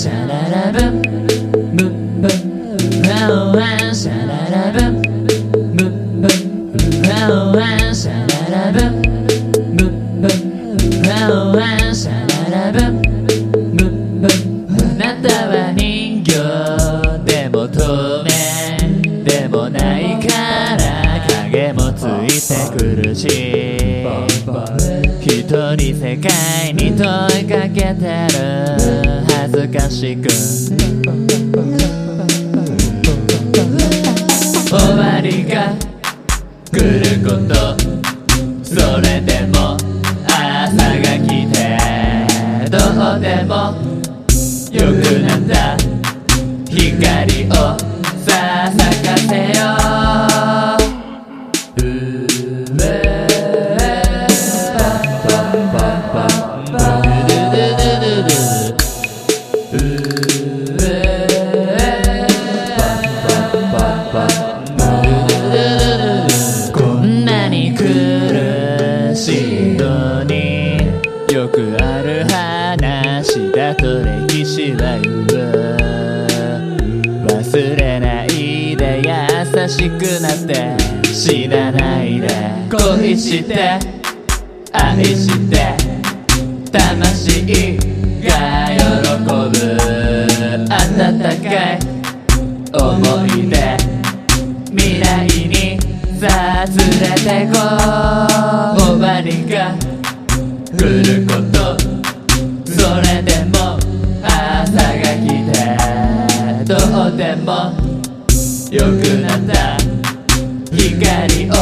シャララブンブンブンワンワンシャララブンブンブンワンワンシャララブンブンブンワンワンシャララブンブンブンあなたは人形でも透明でもないから影もついてくるし一人世界に問いかけてる恥ずかしく。終わりが来ることそれでも朝が来てどうでもよくなった。光をさあ咲かせよう。うえ。パンパンパンパンパンよくある話だと歴史は言う忘れないで優しくなって死なないで。恋して愛して魂が喜ぶ。温かい思い出未来にさあ連れてこう。終わりが来ること。それでも朝が来て。どうでもよくなった。光を